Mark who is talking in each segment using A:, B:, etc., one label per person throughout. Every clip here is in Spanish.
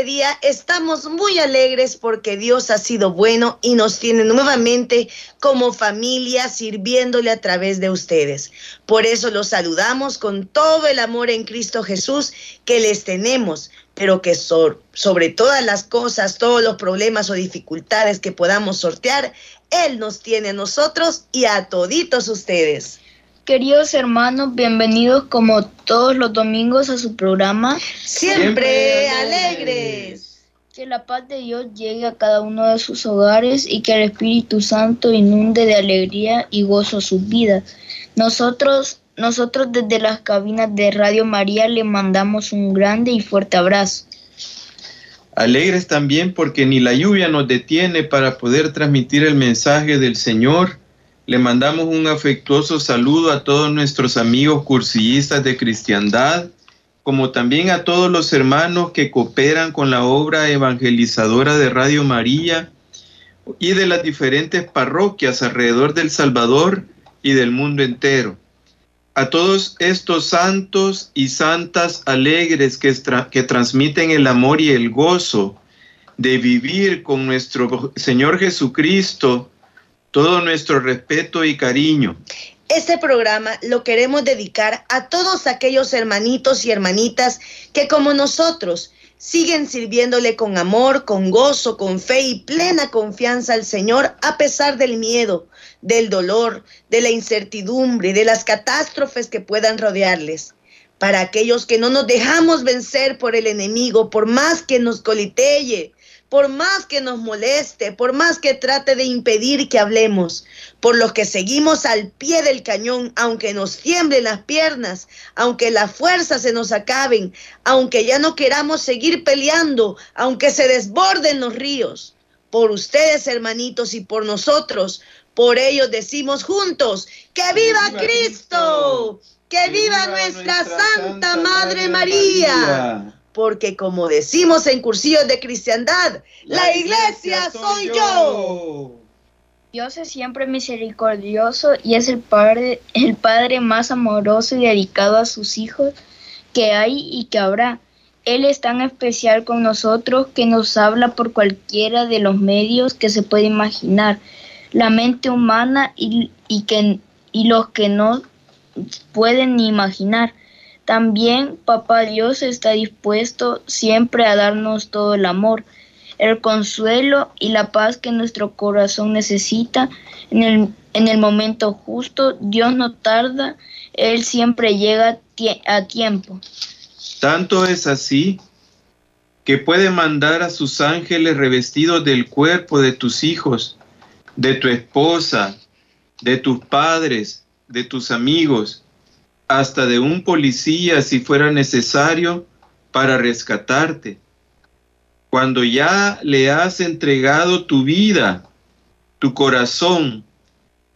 A: Este día estamos muy alegres porque Dios ha sido bueno y nos tiene nuevamente como familia sirviéndole a través de ustedes. Por eso los saludamos con todo el amor en Cristo Jesús que les tenemos pero que sobre todas las cosas, todos los problemas o dificultades que podamos sortear, Él nos tiene a nosotros y a toditos ustedes.
B: Queridos hermanos, bienvenidos como todos los domingos a su programa
A: Siempre, alegres.
B: Que la paz de Dios llegue a cada uno de sus hogares y que el Espíritu Santo inunde de alegría y gozo sus vidas. Nosotros nosotros desde las cabinas de Radio María le mandamos un grande y fuerte abrazo.
C: Alegres también porque ni la lluvia nos detiene para poder transmitir el mensaje del Señor. Le mandamos un afectuoso saludo a todos nuestros amigos cursillistas de cristiandad, como también a todos los hermanos que cooperan con la obra evangelizadora de Radio María y de las diferentes parroquias alrededor del Salvador y del mundo entero. A todos estos santos y santas alegres que, que transmiten el amor y el gozo de vivir con nuestro Señor Jesucristo, todo nuestro respeto y cariño.
A: Este programa lo queremos dedicar a todos aquellos hermanitos y hermanitas que como nosotros siguen sirviéndole con amor, con gozo, con fe y plena confianza al Señor a pesar del miedo, del dolor, de la incertidumbre, de las catástrofes que puedan rodearles. Para aquellos que no nos dejamos vencer por el enemigo, por más que nos coliteye, por más que nos moleste, por más que trate de impedir que hablemos, por los que seguimos al pie del cañón, aunque nos tiemblen las piernas, aunque las fuerzas se nos acaben, aunque ya no queramos seguir peleando, aunque se desborden los ríos. Por ustedes, hermanitos, y por nosotros, por ellos decimos juntos, que viva, Cristo, que, viva, nuestra, Santa, Madre, María porque como decimos en cursillos de cristiandad, la, iglesia, soy yo.
B: Dios es siempre misericordioso y es el padre, el padre más amoroso y dedicado a sus hijos que hay y que habrá. Él es tan especial con nosotros que nos habla por cualquiera de los medios que se puede imaginar. La mente humana y, y, que, y los que no pueden ni imaginar. También Papá Dios está dispuesto siempre a darnos todo el amor, el consuelo y la paz que nuestro corazón necesita en el, en el momento justo. Dios no tarda, Él siempre llega a tiempo.
C: Tanto es así que puede mandar a sus ángeles revestidos del cuerpo de tus hijos, de tu esposa, de tus padres, de tus amigos, hasta de un policía si fuera necesario para rescatarte. Cuando ya le has entregado tu vida, tu corazón,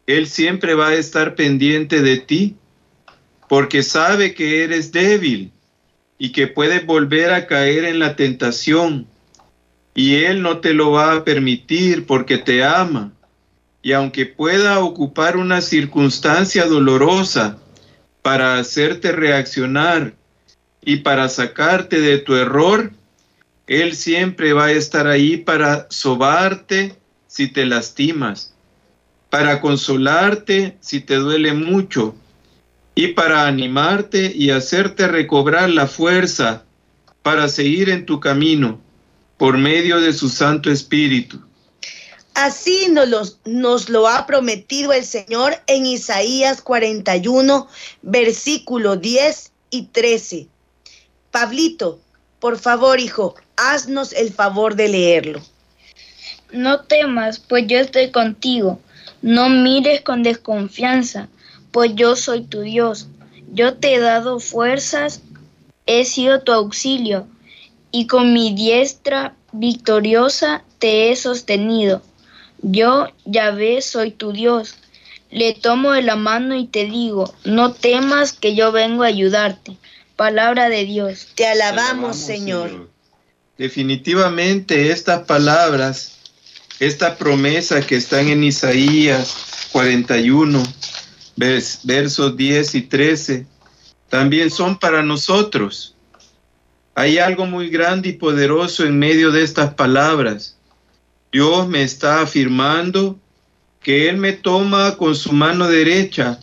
C: Él siempre va a estar pendiente de ti, porque sabe que eres débil y que puedes volver a caer en la tentación. Y Él no te lo va a permitir porque te ama. Y aunque pueda ocupar una circunstancia dolorosa, para hacerte reaccionar y para sacarte de tu error, Él siempre va a estar ahí para sobarte si te lastimas, para consolarte si te duele mucho y para animarte y hacerte recobrar la fuerza para seguir en tu camino por medio de su Santo Espíritu.
A: Así nos, lo ha prometido el Señor en Isaías 41, versículo 10 y 13. Pablito, por favor, hijo, haznos el favor de leerlo.
B: No temas, pues yo estoy contigo. No mires con desconfianza, pues yo soy tu Dios. Yo te he dado fuerzas, he sido tu auxilio, y con mi diestra victoriosa te he sostenido. Yo, Yahvé, soy tu Dios. Le tomo de la mano y te digo, no temas que yo vengo a ayudarte. Palabra de Dios.
A: Te alabamos, Señor.
C: Definitivamente estas palabras esta promesa que están en Isaías 41, versos 10 y 13, también son para nosotros. Hay algo muy grande y poderoso en medio de estas palabras. Dios me está afirmando que Él me toma con su mano derecha,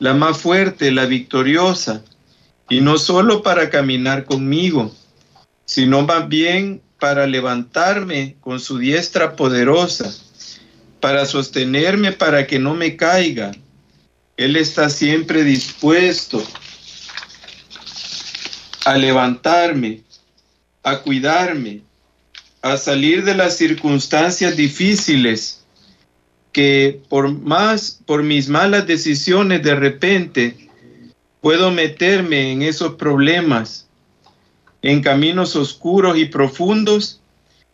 C: la más fuerte, la victoriosa, y no solo para caminar conmigo, sino más bien para levantarme con su diestra poderosa, para sostenerme para que no me caiga. Él está siempre dispuesto a levantarme, a cuidarme, a salir de las circunstancias difíciles que por más, por mis malas decisiones de repente, puedo meterme en esos problemas, en caminos oscuros y profundos,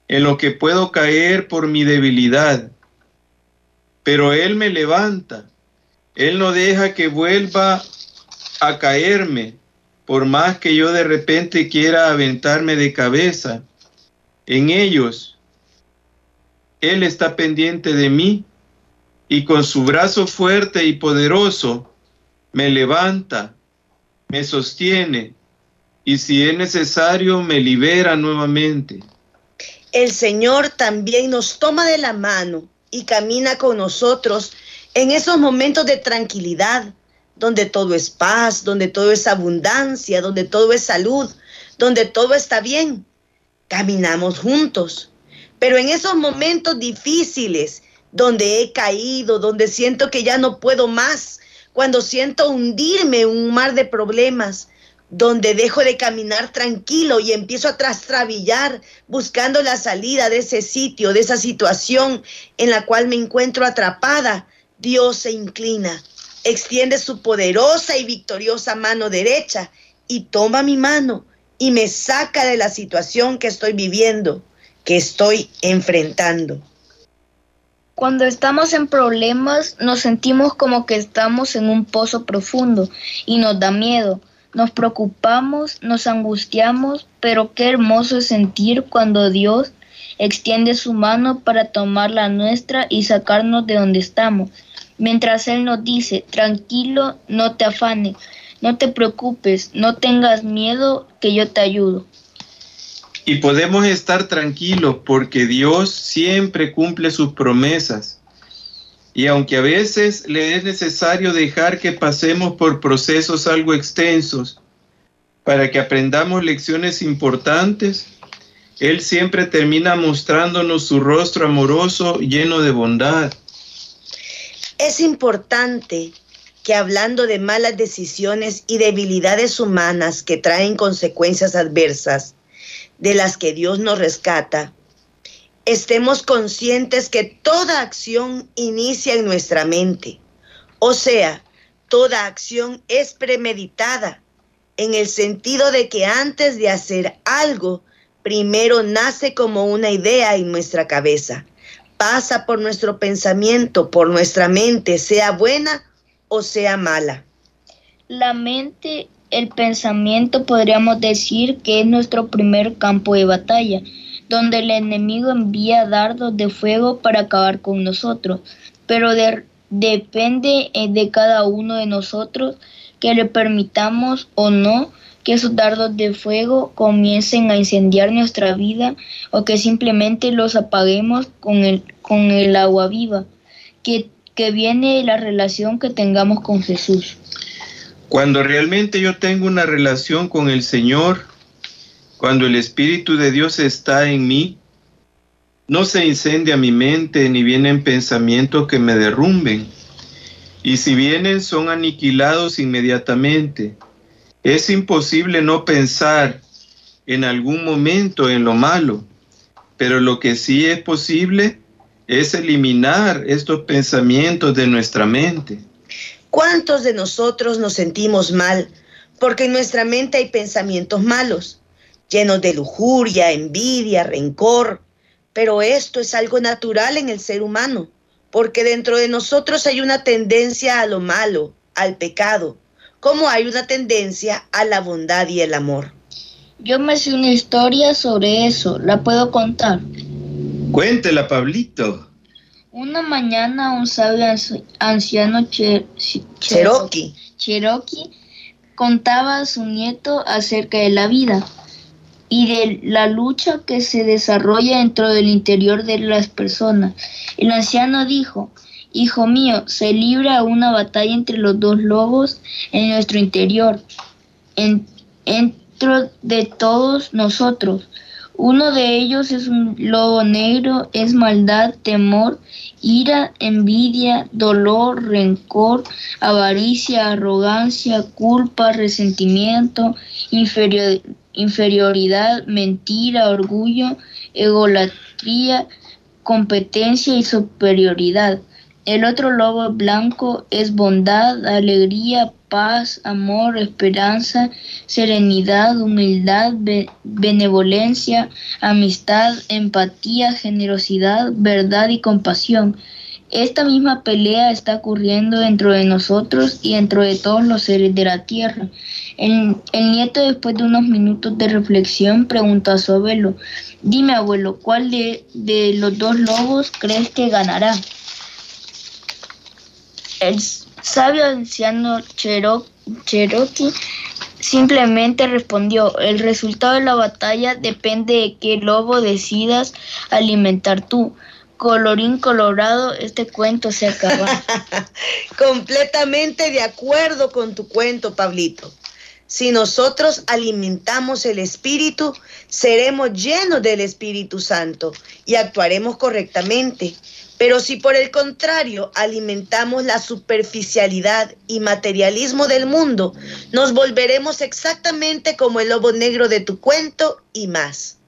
C: en lo que puedo caer por mi debilidad. Pero Él me levanta, Él no deja que vuelva a caerme, por más que yo de repente quiera aventarme de cabeza en ellos. Él está pendiente de mí y con su brazo fuerte y poderoso me levanta, me sostiene y si es necesario me libera nuevamente.
A: El Señor también nos toma de la mano y camina con nosotros en esos momentos de tranquilidad, donde todo es paz, donde todo es abundancia, donde todo es salud, donde todo está bien. Caminamos juntos. Pero en esos momentos difíciles, donde he caído, donde siento que ya no puedo más, cuando siento hundirme en un mar de problemas, donde dejo de caminar tranquilo y empiezo a trastrabillar buscando la salida de ese sitio, de esa situación en la cual me encuentro atrapada, Dios se inclina extiende su poderosa y victoriosa mano derecha y toma mi mano y me saca de la situación que estoy viviendo, que estoy enfrentando.
B: Cuando estamos en problemas nos sentimos como que estamos en un pozo profundo y nos da miedo. Nos preocupamos, nos angustiamos, pero qué hermoso es sentir cuando Dios extiende su mano para tomar la nuestra y sacarnos de donde estamos mientras Él nos dice, tranquilo, no te afanes, no te preocupes, no tengas miedo, que yo te ayudo.
C: Y podemos estar tranquilos porque Dios siempre cumple sus promesas. Y aunque a veces le es necesario dejar que pasemos por procesos algo extensos para que aprendamos lecciones importantes, Él siempre termina mostrándonos su rostro amoroso lleno de bondad
A: es importante que hablando de malas decisiones y debilidades humanas que traen consecuencias adversas, de las que Dios nos rescata, estemos conscientes que toda acción inicia en nuestra mente. O sea, toda acción es premeditada, en el sentido de que antes de hacer algo, primero nace como una idea en nuestra cabeza pasa por nuestro pensamiento, por nuestra mente, sea buena o sea mala.
B: La mente, el pensamiento podríamos decir que es nuestro primer campo de batalla, donde el enemigo envía dardos de fuego para acabar con nosotros, pero depende eh, de cada uno de nosotros que le permitamos o no que esos dardos de fuego comiencen a incendiar nuestra vida o que simplemente los apaguemos con el, con el agua viva, que, que viene la relación que tengamos con Jesús.
C: Cuando realmente yo tengo una relación con el Señor, cuando el Espíritu de Dios está en mí, no se incendia mi mente ni vienen pensamientos que me derrumben. Y si vienen son aniquilados inmediatamente. Es imposible no pensar en algún momento en lo malo, pero lo que sí es posible es eliminar estos pensamientos de nuestra mente.
A: ¿Cuántos de nosotros nos sentimos mal porque en nuestra mente hay pensamientos malos, llenos de lujuria, envidia, rencor? Pero esto es algo natural en el ser humano, porque dentro de nosotros hay una tendencia a lo malo, al pecado como hay una tendencia a la bondad y el amor.
B: Yo me sé una historia sobre eso, ¿la puedo contar?
C: Cuéntela, Pablito.
B: Una mañana un sabio anciano
A: Cherokee.
B: Cherokee contaba a su nieto acerca de la vida y de la lucha que se desarrolla dentro del interior de las personas. El anciano dijo, Hijo mío, se libra una batalla entre los dos lobos en nuestro interior, dentro de todos nosotros. Uno de ellos es un lobo negro, es maldad, temor, ira, envidia, dolor, rencor, avaricia, arrogancia, culpa, resentimiento, inferioridad, mentira, orgullo, egolatría, competencia y superioridad. El otro lobo blanco es bondad, alegría, paz, amor, esperanza, serenidad, humildad, benevolencia, amistad, empatía, generosidad, verdad y compasión. Esta misma pelea está ocurriendo dentro de nosotros y dentro de todos los seres de la tierra. El, nieto, después de unos minutos de reflexión, preguntó a su abuelo, dime abuelo, ¿cuál de, de los dos lobos crees que ganará? El sabio anciano Cherokee simplemente respondió, el resultado de la batalla depende de qué lobo decidas alimentar tú. Colorín colorado, este cuento se acaba.
A: Completamente de acuerdo con tu cuento, Pablito. Si nosotros alimentamos el Espíritu, seremos llenos del Espíritu Santo y actuaremos correctamente. Pero si por el contrario alimentamos la superficialidad y materialismo del mundo, nos volveremos exactamente como el lobo negro de tu cuento y más.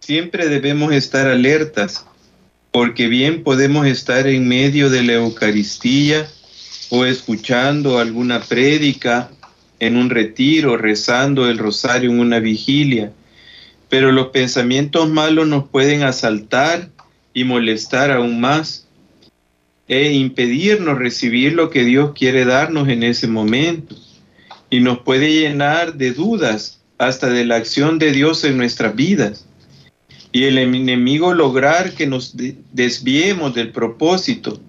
C: Siempre debemos estar alertas, porque bien podemos estar en medio de la Eucaristía o escuchando alguna prédica en un retiro, rezando el rosario en una vigilia, pero los pensamientos malos nos pueden asaltar y molestar aún más e impedirnos recibir lo que Dios quiere darnos en ese momento. Y nos puede llenar de dudas hasta de la acción de Dios en nuestras vidas. Y el enemigo lograr que nos desviemos del propósito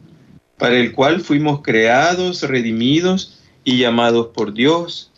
C: para el cual fuimos creados, redimidos y llamados por Dios.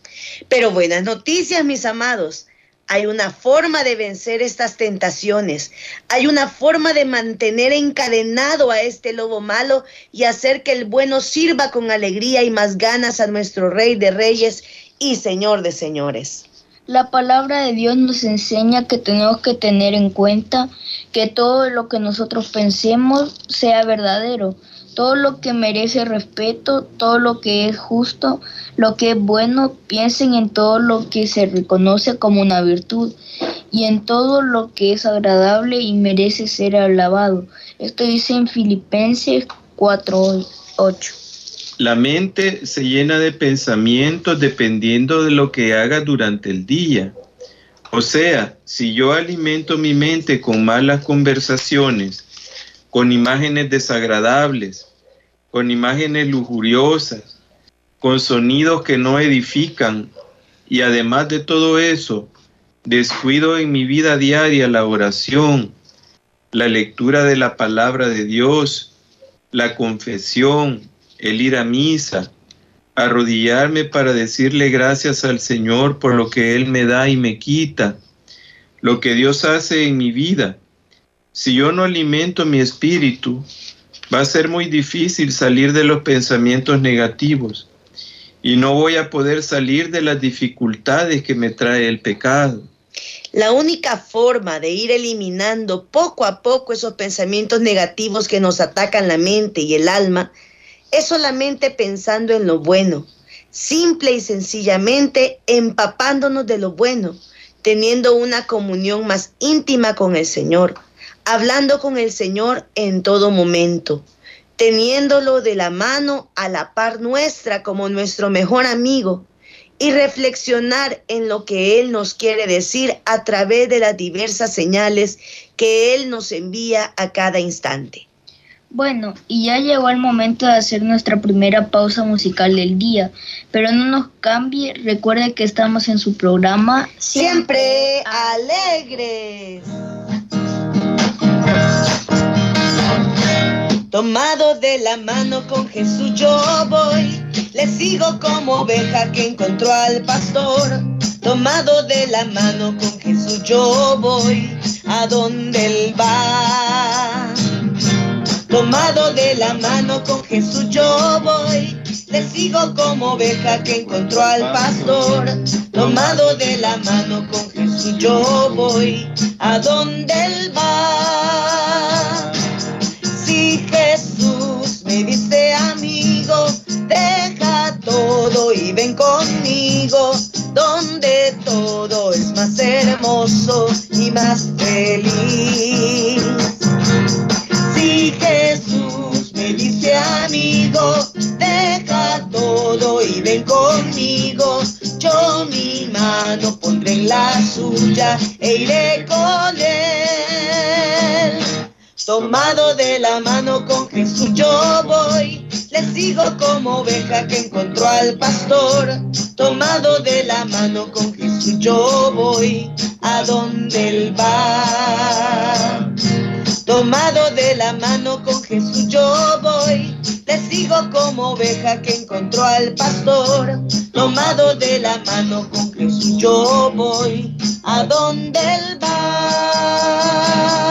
A: Pero buenas noticias, mis amados. Hay una forma de vencer estas tentaciones. Hay una forma de mantener encadenado a este lobo malo y hacer que el bueno sirva con alegría y más ganas a nuestro Rey de Reyes y Señor de Señores.
B: La palabra de Dios nos enseña que tenemos que tener en cuenta que todo lo que nosotros pensemos sea verdadero, todo lo que merece respeto, todo lo que es justo, lo que es bueno, piensen en todo lo que se reconoce como una virtud y en todo lo que es agradable y merece ser alabado. Esto dice en Filipenses 4:8.
C: La mente se llena de pensamientos dependiendo de lo que haga durante el día. O sea, si yo alimento mi mente con malas conversaciones, con imágenes desagradables, con imágenes lujuriosas, con sonidos que no edifican y además de todo eso, descuido en mi vida diaria la oración, la lectura de la palabra de Dios, la confesión, el ir a misa, arrodillarme para decirle gracias al Señor por lo que Él me da y me quita, lo que Dios hace en mi vida. Si yo no alimento mi espíritu, va a ser muy difícil salir de los pensamientos negativos y no voy a poder salir de las dificultades que me trae el pecado.
A: La única forma de ir eliminando poco a poco esos pensamientos negativos que nos atacan la mente y el alma es solamente pensando en lo bueno, simple y sencillamente empapándonos de lo bueno, teniendo una comunión más íntima con el Señor, hablando con el Señor en todo momento, teniéndolo de la mano a la par nuestra como nuestro mejor amigo y reflexionar en lo que Él nos quiere decir a través de las diversas señales que Él nos envía a cada instante.
B: Bueno, y ya llegó el momento de hacer nuestra primera pausa musical del día, pero no nos cambie, recuerde que estamos en su programa
A: Siempre, alegres. Tomado de la mano con Jesús yo voy, le sigo como oveja que encontró al pastor. Tomado de la mano con Jesús yo voy, a donde él va. Tomado de la mano con Jesús yo voy, le sigo como oveja que encontró al pastor. Tomado de la mano con Jesús yo voy, a donde él va. Si Jesús me dice amigo, deja todo y ven conmigo, donde todo es más hermoso y más feliz. Si Jesús me dice amigo, deja todo y ven conmigo. Yo mi mano pondré en la suya e iré Tomado de la mano con Jesús yo voy, le sigo como oveja que encontró al pastor. Tomado de la mano con Jesús yo voy, a donde él va. Tomado de la mano con Jesús yo voy, le sigo como oveja que encontró al pastor. Tomado de la mano con Jesús yo voy, a donde él va.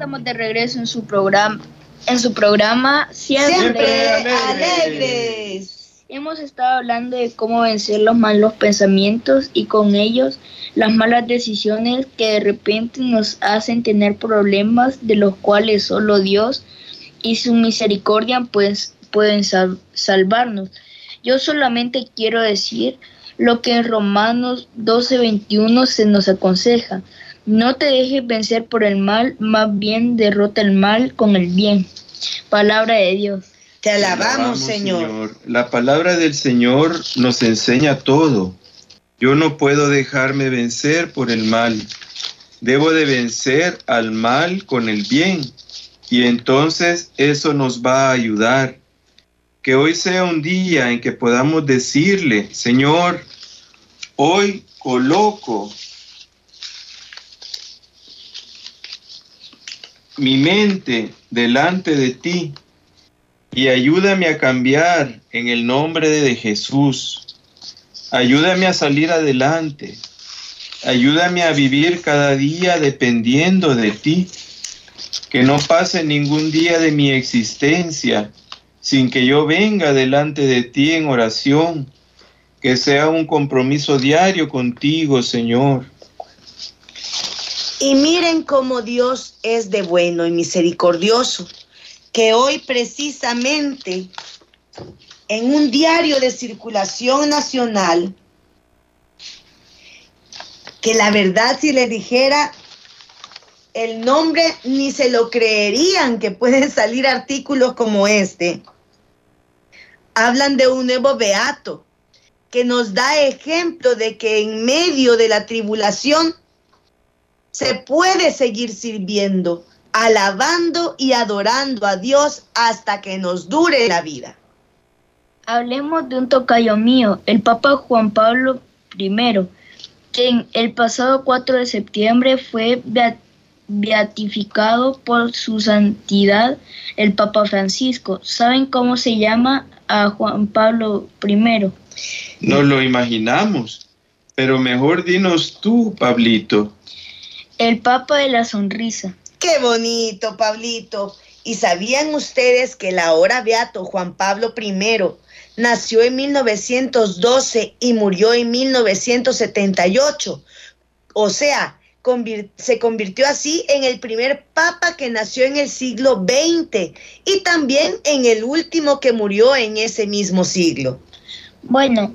B: Estamos de regreso en su programa, en su programa Siempre,
A: Siempre
C: alegres.
A: alegres.
B: Hemos estado hablando de cómo vencer los malos pensamientos y con ellos las malas decisiones que de repente nos hacen tener problemas de los cuales solo Dios y su misericordia pues, pueden sal- salvarnos. Yo solamente quiero decir lo que en Romanos 12:21 se nos aconseja. No te dejes vencer por el mal, más bien derrota el mal con el bien. Palabra de Dios.
A: Te alabamos, Señor.
C: La palabra del Señor nos enseña todo. Yo no puedo dejarme vencer por el mal. Debo de vencer al mal con el bien. Y entonces eso nos va a ayudar. Que hoy sea un día en que podamos decirle, Señor, hoy coloco mi mente delante de ti y ayúdame a cambiar en el nombre de Jesús. Ayúdame a salir adelante. Ayúdame a vivir cada día dependiendo de ti. Que no pase ningún día de mi existencia sin que yo venga delante de ti en oración. Que sea un compromiso diario contigo, Señor.
A: Y miren cómo Dios es de bueno y misericordioso, que hoy precisamente en un diario de circulación nacional, que la verdad si le dijera el nombre ni se lo creerían que pueden salir artículos como este. Hablan de un nuevo beato que nos da ejemplo de que en medio de la tribulación se puede seguir sirviendo, alabando y adorando a Dios hasta que nos dure la vida.
B: Hablemos de un tocayo mío, el Papa Juan Pablo I, quien el pasado 4 de septiembre fue bea- beatificado por su santidad el Papa Francisco. ¿Saben cómo se llama a Juan Pablo I?
C: Nos lo imaginamos, pero mejor dinos tú, Pablito.
B: El Papa de la Sonrisa.
A: Qué bonito, Pablito. ¿Y sabían ustedes que el ahora beato Juan Pablo I nació en 1912 y murió en 1978? O sea, convir- se convirtió así en el primer papa que nació en el siglo XX y también en el último que murió en ese mismo siglo.
B: Bueno,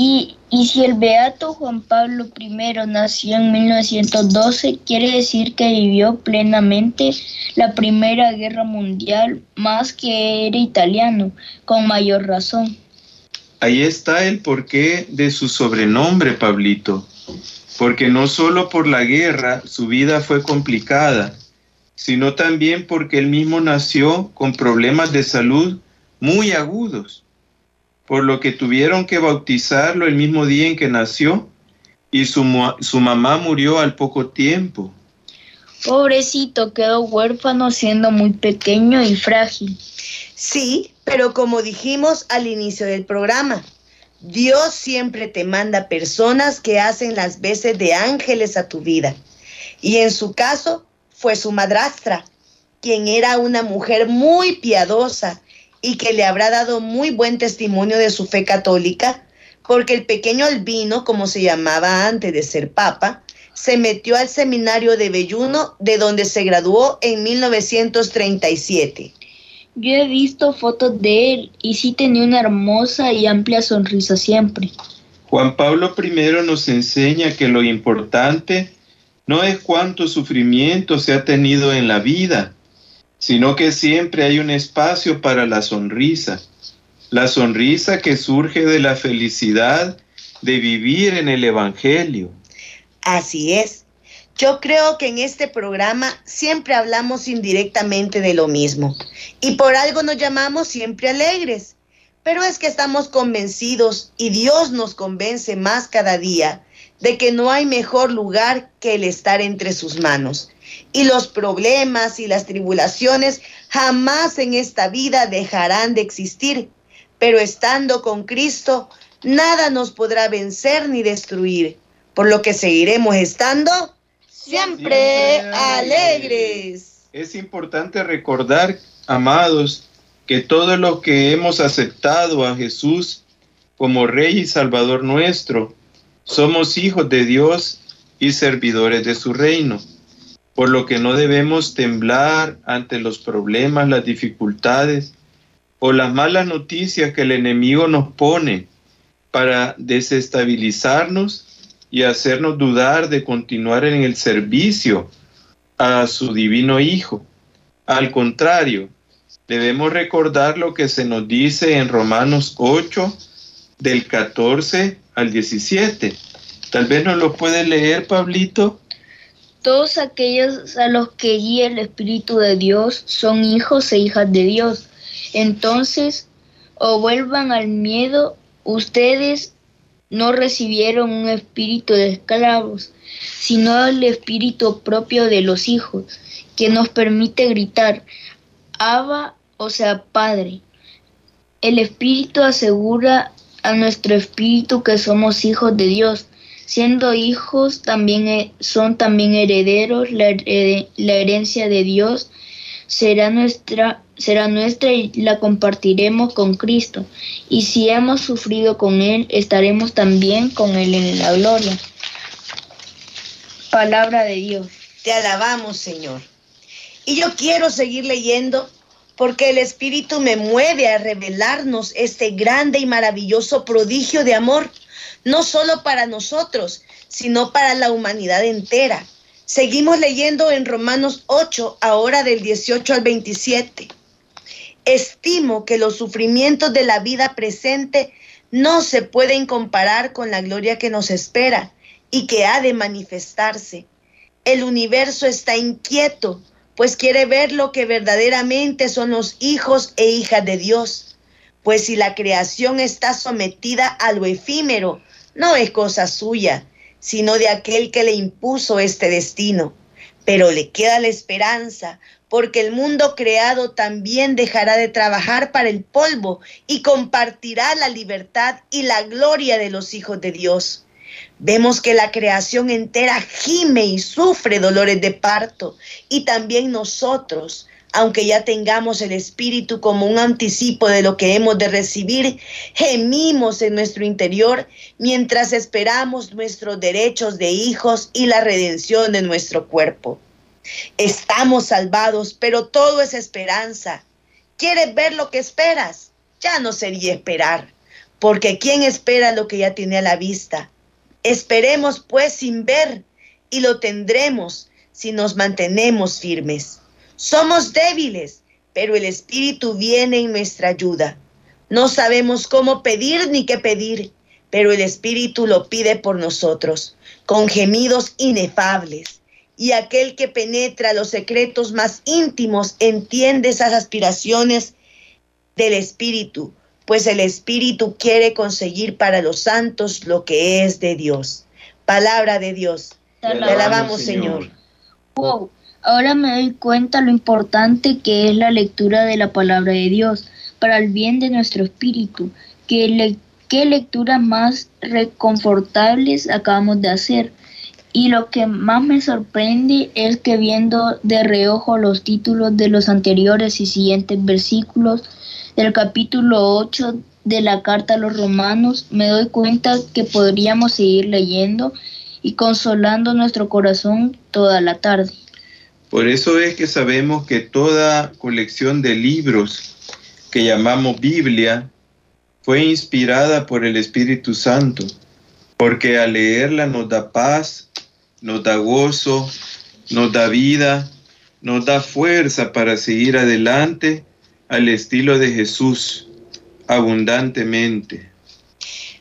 B: y, si el Beato Juan Pablo I nació en 1912, quiere decir que vivió plenamente la Primera Guerra Mundial, más que era italiano, con mayor razón.
C: Ahí está el porqué de su sobrenombre, Pablito. Porque no solo por la guerra su vida fue complicada, sino también porque él mismo nació con problemas de salud muy agudos, por lo que tuvieron que bautizarlo el mismo día en que nació y su, mu- su mamá murió al poco tiempo.
B: Pobrecito, quedó huérfano siendo muy pequeño y frágil.
A: Sí, pero como dijimos al inicio del programa, Dios siempre te manda personas que hacen las veces de ángeles a tu vida. Y en su caso fue su madrastra, quien era una mujer muy piadosa y que le habrá dado muy buen testimonio de su fe católica, porque el pequeño Albino, como se llamaba antes de ser papa, se metió al seminario de Belluno, de donde se graduó en 1937.
B: Yo he visto fotos de él y sí tenía una hermosa y amplia sonrisa siempre.
C: Juan Pablo I nos enseña que lo importante no es cuánto sufrimiento se ha tenido en la vida, sino que siempre hay un espacio para la sonrisa. La sonrisa que surge de la felicidad de vivir en el Evangelio.
A: Así es. Yo creo que en este programa siempre hablamos indirectamente de lo mismo y por algo nos llamamos siempre alegres. Pero es que estamos convencidos y Dios nos convence más cada día de que no hay mejor lugar que el estar entre sus manos. Y los problemas y las tribulaciones jamás en esta vida dejarán de existir. Pero estando con Cristo, nada nos podrá vencer ni destruir, por lo que seguiremos estando siempre alegres.
C: Es importante recordar, amados, que todos los que hemos aceptado a Jesús como Rey y Salvador nuestro, somos hijos de Dios y servidores de su reino, por lo que no debemos temblar ante los problemas, las dificultades o las malas noticias que el enemigo nos pone para desestabilizarnos y hacernos dudar de continuar en el servicio a su divino Hijo. Al contrario, debemos recordar lo que se nos dice en Romanos 8, del 14 al 17. Tal vez nos lo puede leer, Pablito.
B: Todos aquellos a los que guía el Espíritu de Dios son hijos e hijas de Dios. Entonces, o vuelvan al miedo, ustedes no recibieron un espíritu de esclavos, sino el espíritu propio de los hijos, que nos permite gritar, Abba, o sea, Padre. El espíritu asegura a nuestro espíritu que somos hijos de Dios. Siendo hijos, también son también herederos, la, la herencia de Dios será nuestra, será nuestra y la compartiremos con Cristo. Y si hemos sufrido con Él, estaremos también con Él en la gloria. Palabra de Dios.
A: Te alabamos, Señor. Y yo quiero seguir leyendo porque el Espíritu me mueve a revelarnos este grande y maravilloso prodigio de amor, no solo para nosotros, sino para la humanidad entera. Seguimos leyendo en Romanos 8, ahora del 18 al 27. Estimo que los sufrimientos de la vida presente no se pueden comparar con la gloria que nos espera y que ha de manifestarse. El universo está inquieto, pues quiere ver lo que verdaderamente son los hijos e hijas de Dios. Pues si la creación está sometida a lo efímero, no es cosa suya, sino de aquel que le impuso este destino. Pero le queda la esperanza, porque el mundo creado también dejará de trabajar para el polvo y compartirá la libertad y la gloria de los hijos de Dios. Vemos que la creación entera gime y sufre dolores de parto, y también nosotros, aunque ya tengamos el Espíritu como un anticipo de lo que hemos de recibir, gemimos en nuestro interior mientras esperamos nuestros derechos de hijos y la redención de nuestro cuerpo. Estamos salvados, pero todo es esperanza. ¿Quieres ver lo que esperas? Ya no sería esperar, porque ¿quién espera lo que ya tiene a la vista? Esperemos pues sin ver y lo tendremos si nos mantenemos firmes. Somos débiles, pero el Espíritu viene en nuestra ayuda. No sabemos cómo pedir ni qué pedir, pero el Espíritu lo pide por nosotros, con gemidos inefables. Y aquel que penetra los secretos más íntimos entiende esas aspiraciones del Espíritu, pues el Espíritu quiere conseguir para los santos lo que es de Dios. Palabra de Dios. Te alabamos, Señor.
B: Wow. Ahora me doy cuenta lo importante que es la lectura de la palabra de Dios para el bien de nuestro espíritu. ¿Qué, qué lecturas más reconfortables acabamos de hacer? Y lo que más me sorprende es que viendo de reojo los títulos de los anteriores y siguientes versículos del capítulo 8 de la carta a los romanos, me doy cuenta que podríamos seguir leyendo y consolando nuestro corazón toda la tarde.
C: Por eso es que sabemos que toda colección de libros que llamamos Biblia fue inspirada por el Espíritu Santo, porque al leerla nos da paz, nos da gozo, nos da vida, nos da fuerza para seguir adelante al estilo de Jesús, abundantemente.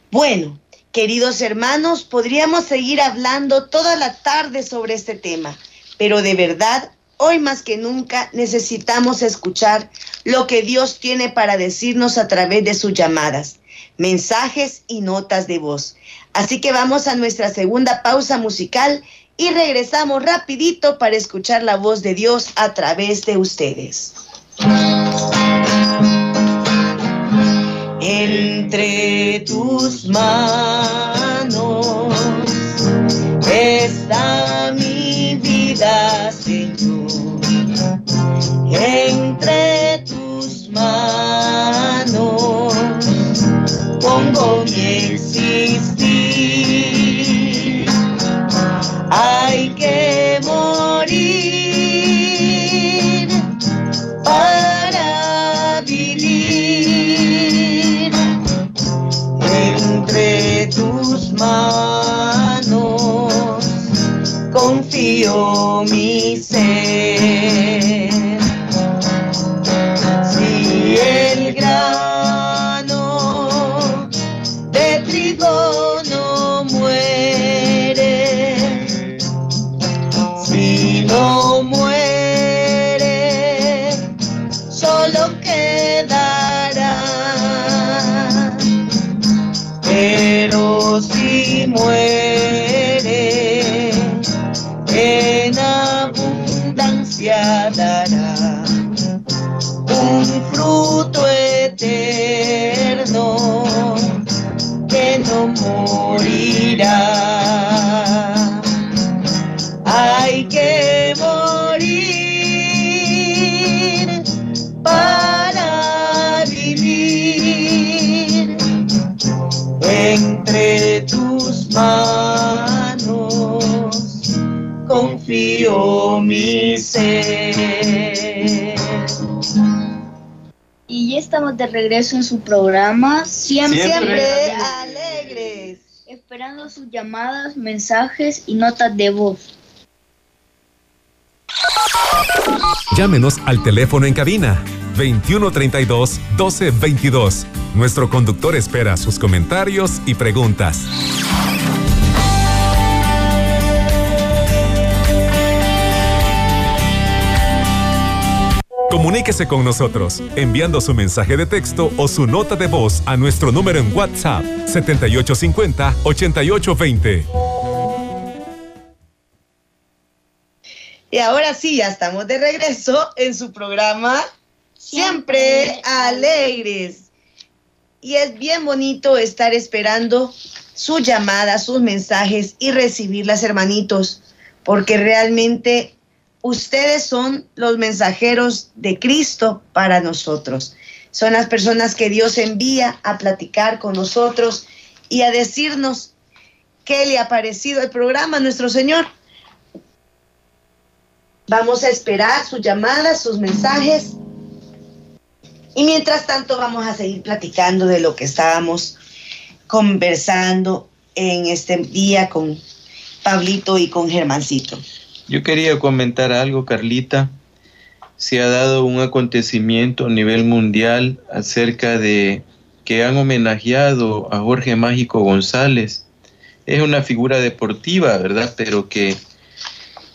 A: Bueno, queridos hermanos, podríamos seguir hablando toda la tarde sobre este tema pero de verdad, hoy más que nunca necesitamos escuchar lo que Dios tiene para decirnos a través de sus llamadas, mensajes y notas de voz. Así que vamos a nuestra segunda pausa musical y regresamos rapidito para escuchar la voz de Dios a través de ustedes. Entre tus manos está mi Señor, entre tus manos pongo mi existir.
B: Estamos de regreso en su programa, siempre,
A: Siempre alegres.
B: esperando sus llamadas, mensajes y notas de voz.
D: Llámenos al teléfono en cabina 2132 1222. Nuestro conductor espera sus comentarios y preguntas. Comuníquese con nosotros enviando su mensaje de texto o su nota de voz a nuestro número en WhatsApp 7850-8820.
A: Y ahora sí, ya estamos de regreso en su programa Siempre Alegres. Y es bien bonito estar esperando su llamada, sus mensajes y recibirlas, hermanitos, porque realmente ustedes son los mensajeros de Cristo para nosotros. Son las personas que Dios envía a platicar con nosotros y a decirnos qué le ha parecido el programa nuestro Señor. Vamos a esperar sus llamadas, sus mensajes. Y mientras tanto vamos a seguir platicando de lo que estábamos conversando en este día con Pablito y con Germancito.
C: Yo quería comentar algo, Carlita. Se ha dado un acontecimiento a nivel mundial acerca de que han homenajeado a Jorge Mágico González. Es una figura deportiva, ¿verdad? Pero que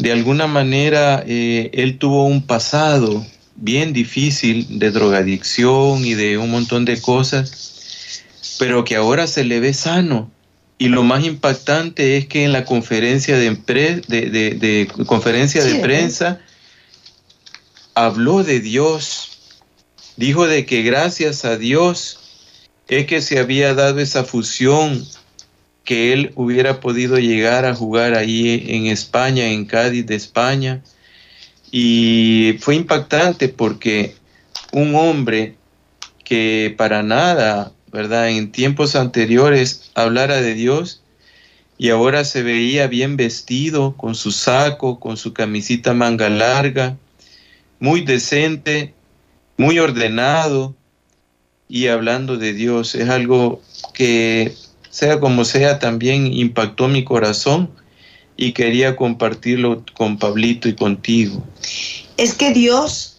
C: de alguna manera eh, él tuvo un pasado bien difícil de drogadicción y de un montón de cosas, pero que ahora se le ve sano. Y lo más impactante es que en la conferencia de, empre- de, de- de- conferencia
A: Sí,
C: de prensa habló de Dios, dijo de que gracias a Dios es que se había dado esa fusión, que él hubiera podido llegar a jugar ahí en España, en Cádiz de España. Y fue impactante porque un hombre que para nada, ¿verdad? En tiempos anteriores hablara de Dios y ahora se veía bien vestido, con su saco, con su camisita manga larga, muy decente, muy ordenado y hablando de Dios. Es algo que, sea como sea, también impactó mi corazón y quería compartirlo con Pablito y contigo.
A: Es que Dios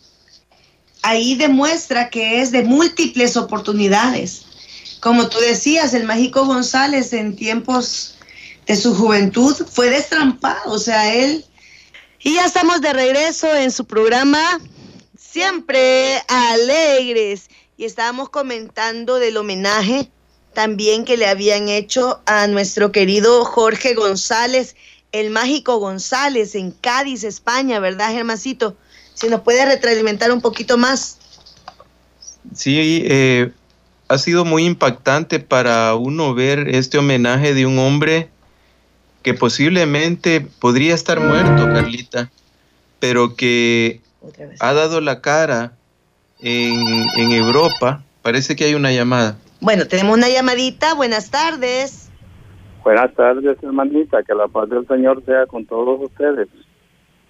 A: ahí demuestra que es de múltiples oportunidades. Como tú decías, el mágico González en tiempos de su juventud fue destrampado, o sea, él... Y ya estamos de regreso en su programa Siempre Alegres. Y estábamos comentando del homenaje también que le habían hecho a nuestro querido Jorge González, el mágico González, en Cádiz, España, ¿verdad, Germancito? Si nos puede retroalimentar un poquito más.
C: Sí, eh, ha sido muy impactante para uno ver este homenaje de un hombre que posiblemente podría estar muerto, Carlita, pero que ha dado la cara en, en Europa. Parece que hay una llamada.
A: Bueno, tenemos una llamadita. Buenas tardes.
E: Buenas tardes, hermanita. Que la paz del Señor sea con todos ustedes.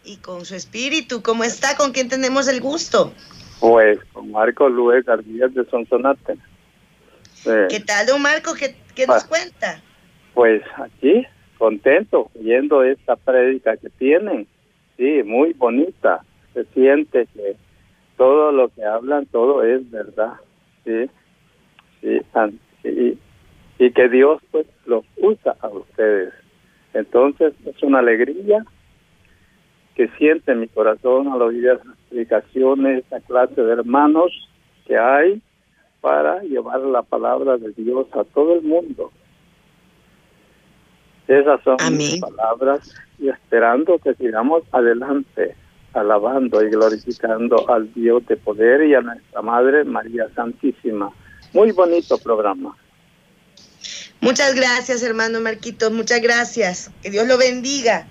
A: Y con su espíritu. ¿Cómo está? ¿Con quién tenemos el gusto?
E: Pues con Marco Luis García de Sonsonate.
A: Eh, ¿Qué tal, don Marco? ¿Qué, qué nos cuenta?
E: Pues aquí, contento, viendo esta prédica que tienen. Sí, muy bonita. Se siente que todo lo que hablan, todo es verdad. Sí, sí, y, y que Dios pues los usa a ustedes. Entonces es una alegría que siente mi corazón al oír las explicaciones, esta clase de hermanos que hay para llevar la palabra de Dios a todo el mundo. Esas son mis palabras y esperando que sigamos adelante, alabando y glorificando al Dios de poder y a nuestra Madre María Santísima. Muy bonito programa.
A: Muchas gracias, hermano Marquitos, muchas gracias. Que Dios lo bendiga.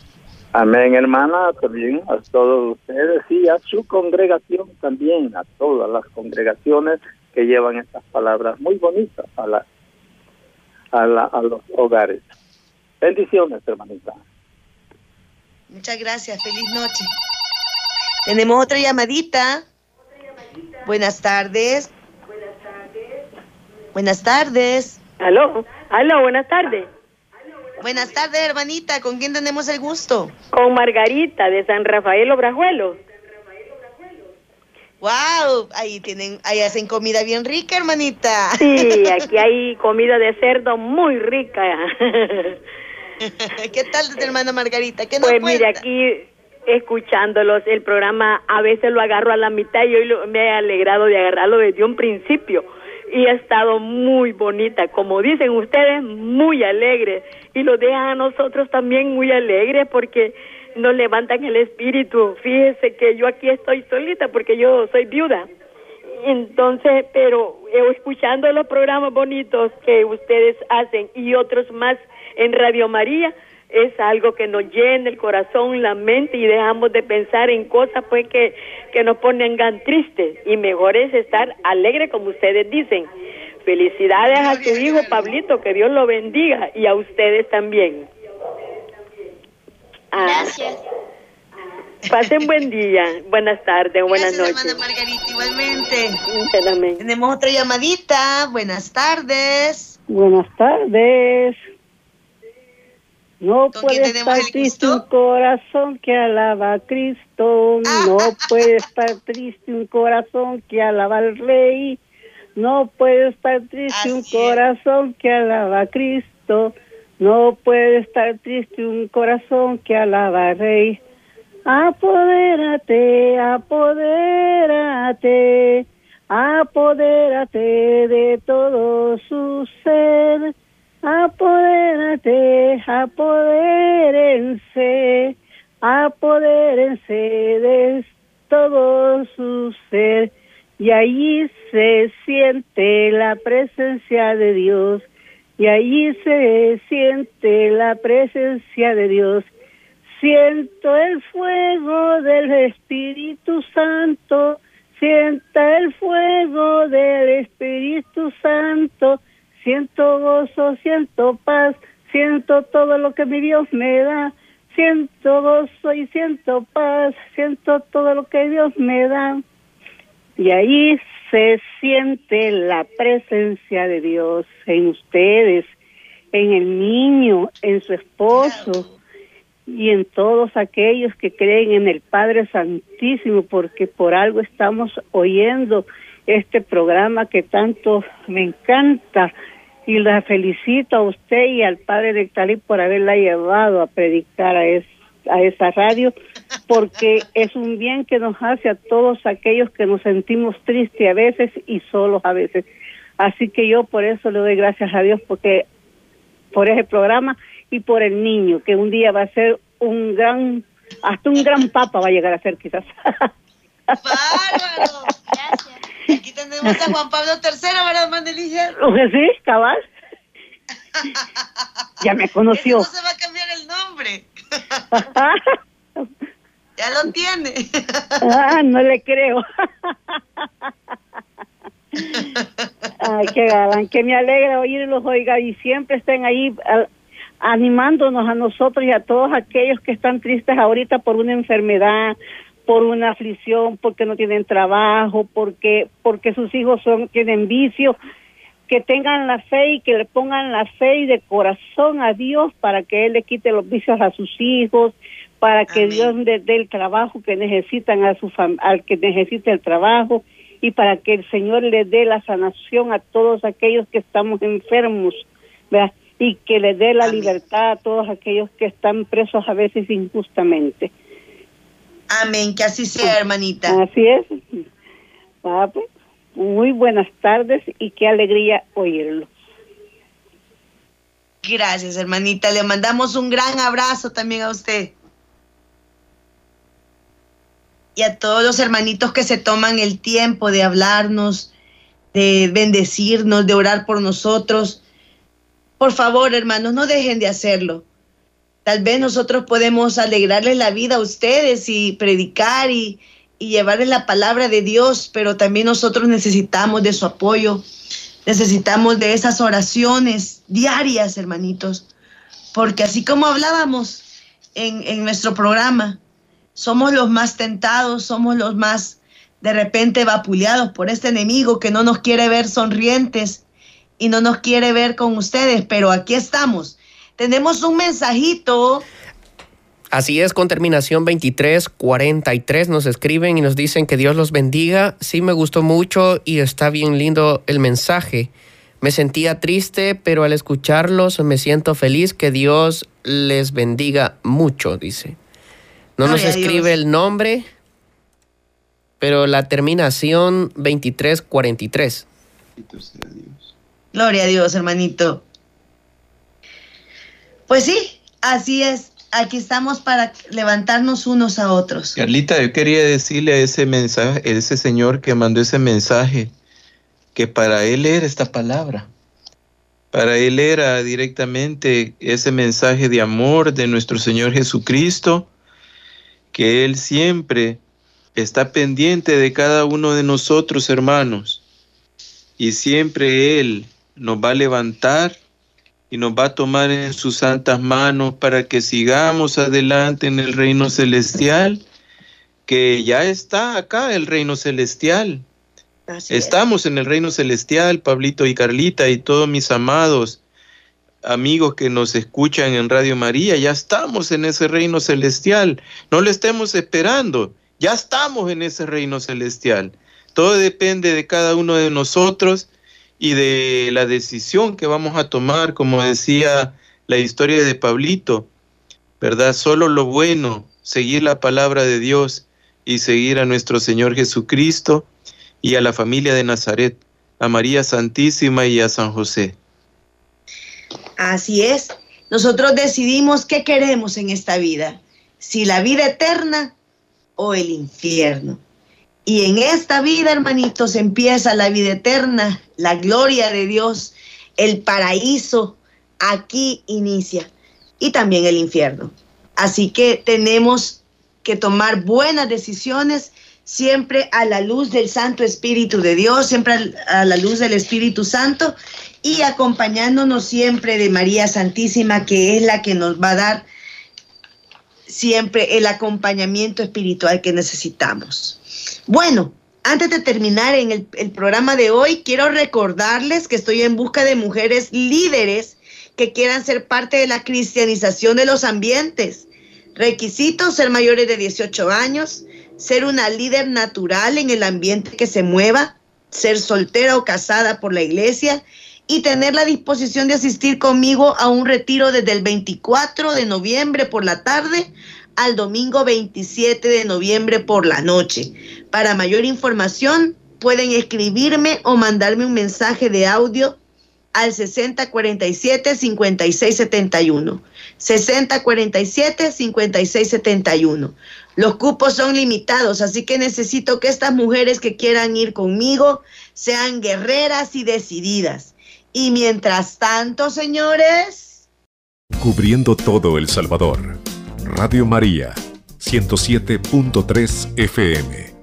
E: Amén, hermana, también a todos ustedes y a su congregación también, a todas las congregaciones que llevan estas palabras muy bonitas a, la, a, la, a los hogares. Bendiciones, hermanita.
A: Muchas gracias, feliz noche. Tenemos otra llamadita. Buenas tardes. Buenas tardes. Buenas tardes.
F: Aló, aló, buenas tardes.
A: Buenas tardes, hermanita. ¿Con quién tenemos el gusto?
F: Con Margarita de San Rafael Obrajuelo.
A: Wow, ahí tienen, ahí hacen comida bien rica, hermanita.
F: Sí, aquí hay comida de cerdo muy rica.
A: ¿Qué tal, hermana Margarita? ¿Qué
F: nos pues mire, aquí escuchándolos, el programa a veces lo agarro a la mitad y hoy me he alegrado de agarrarlo desde un principio y ha estado muy bonita, como dicen ustedes, muy alegre y lo dejan a nosotros también muy alegres porque nos levantan el espíritu. Fíjese que yo aquí estoy solita porque yo soy viuda. Entonces, pero escuchando los programas bonitos que ustedes hacen y otros más en Radio María, es algo que nos llena el corazón, la mente y dejamos de pensar en cosas pues que, que nos pongan tristes y mejor es estar alegre como ustedes dicen. Felicidades a tu hijo Pablito, que Dios lo bendiga y a ustedes también.
B: Ah, Gracias.
F: Pasen buen día, buenas tardes, buenas
A: Gracias,
F: noches.
A: Hermana Margarita, igualmente. Tenemos otra llamadita. Buenas tardes.
G: Buenas tardes. No puede estar triste un corazón que alaba a Cristo.
A: Ah.
G: No puede estar triste un corazón que alaba al Rey. No puede estar triste un
A: es.
G: corazón que alaba a Cristo. No puede estar triste un corazón que alaba al Rey. Apodérate, apodérate, apodérate de todo su ser. Apodérate, apodérense, apodérense de todo su ser y allí se siente la presencia de Dios y allí se siente la presencia de Dios. Siento el fuego del Espíritu Santo, sienta el fuego del Espíritu Santo, siento gozo, siento paz, siento todo lo que mi Dios me da, siento gozo y siento paz, siento todo lo que Dios me da. Y ahí se siente la presencia de Dios en ustedes, en el niño, en su esposo y en todos aquellos que creen en el Padre Santísimo, porque por algo estamos oyendo este programa que tanto me encanta. Y la felicito a usted y al Padre Nectalí por haberla llevado a predicar a, a esa radio porque es un bien que nos hace a todos aquellos que nos sentimos tristes a veces y solos a veces. Así que yo por eso le doy gracias a Dios porque por ese programa y por el niño que un día va a ser un gran hasta un gran papa va a llegar a ser quizás.
A: Bárbaro. Gracias. Aquí tenemos a Juan Pablo III, ¿verdad, Mandeligia?
G: Sí, cabal. ya me conoció.
A: no se va a cambiar el nombre. Ya lo tiene.
G: Ah, no le creo. Ay, qué galán, que me alegra oírlos, oiga, y siempre estén ahí animándonos a nosotros y a todos aquellos que están tristes ahorita por una enfermedad, por una aflicción, porque no tienen trabajo, porque porque sus hijos son tienen vicio, que tengan la fe y que le pongan la fe y de corazón a Dios para que él le quite los vicios a sus hijos, para que Dios les dé el trabajo que necesitan a su al que necesita el trabajo y para que el Señor le dé la sanación a todos aquellos que estamos enfermos, ¿verdad? y que le dé la libertad a todos aquellos que están presos a veces injustamente.
A: Amén, que así sea, hermanita.
G: Así es. Ah, pues, muy buenas tardes y qué alegría oírlo.
A: Gracias, hermanita. Le mandamos un gran abrazo también a usted. y a todos los hermanitos que se toman el tiempo de hablarnos, de bendecirnos, de orar por nosotros. Por favor, hermanos, no dejen de hacerlo. Tal vez nosotros podemos alegrarles la vida a ustedes y predicar y, y la palabra de Dios, pero también nosotros necesitamos de su apoyo, necesitamos de esas oraciones diarias, hermanitos, porque así como hablábamos en, en nuestro programa, somos los más tentados, somos los más de repente vapuleados por este enemigo que no nos quiere ver sonrientes y no nos quiere ver con ustedes, pero aquí estamos. Tenemos un mensajito.
H: Así es, con terminación 2343 nos escriben y nos dicen que Dios los bendiga. Sí me gustó mucho y está bien lindo el mensaje. Me sentía triste, pero al escucharlos me siento feliz. Que Dios les bendiga mucho, dice. No nos escribe el nombre, pero la terminación 2343.
A: Gloria a Dios, hermanito. Pues sí, así es. Aquí estamos para levantarnos unos a otros.
C: Carlita, yo quería decirle a ese mensaje, a ese señor que mandó ese mensaje, que para él era esta palabra. Para él era directamente ese mensaje de amor de nuestro Señor Jesucristo que Él siempre está pendiente de cada uno de nosotros, hermanos, y siempre Él nos va a levantar y nos va a tomar en sus santas manos para que sigamos adelante en el reino celestial, que ya está acá el reino celestial. Estamos en el reino celestial, Pablito y Carlita y todos mis amados amigos que nos escuchan en Radio María, ya estamos en ese reino celestial. No le estemos esperando, ya estamos en ese reino celestial. Todo depende de cada uno de nosotros y de la decisión que vamos a tomar, como decía la historia de Pablito, ¿verdad? Solo lo bueno, seguir la palabra de Dios y seguir a nuestro Señor Jesucristo y a la familia de Nazaret, a María Santísima y a San José.
A: Así es. Nosotros decidimos qué queremos en esta vida. Si la vida eterna o el infierno. Y en esta vida, hermanitos, empieza la vida eterna, la gloria de Dios, el paraíso, aquí inicia. Y también el infierno. Así que tenemos que tomar buenas decisiones siempre a la luz del Santo Espíritu de Dios, siempre a la luz del Espíritu Santo y acompañándonos siempre de María Santísima, que es la que nos va a dar siempre el acompañamiento espiritual que necesitamos. Bueno, antes de terminar en el, el, programa de hoy, quiero recordarles que estoy en busca de mujeres líderes que quieran ser parte de la cristianización de los ambientes. Requisitos, ser mayores de 18 años, ser una líder natural en el ambiente que se mueva, ser soltera o casada por la iglesia y tener la disposición de asistir conmigo a un retiro desde el 24 de noviembre por la tarde al domingo 27 de noviembre por la noche. Para mayor información pueden escribirme o mandarme un mensaje de audio al 6047-5671. 6047-5671. Los cupos son limitados, así que necesito que estas mujeres que quieran ir conmigo sean guerreras y decididas. Y mientras tanto, señores...
D: Cubriendo todo El Salvador. Radio María, 107.3 FM.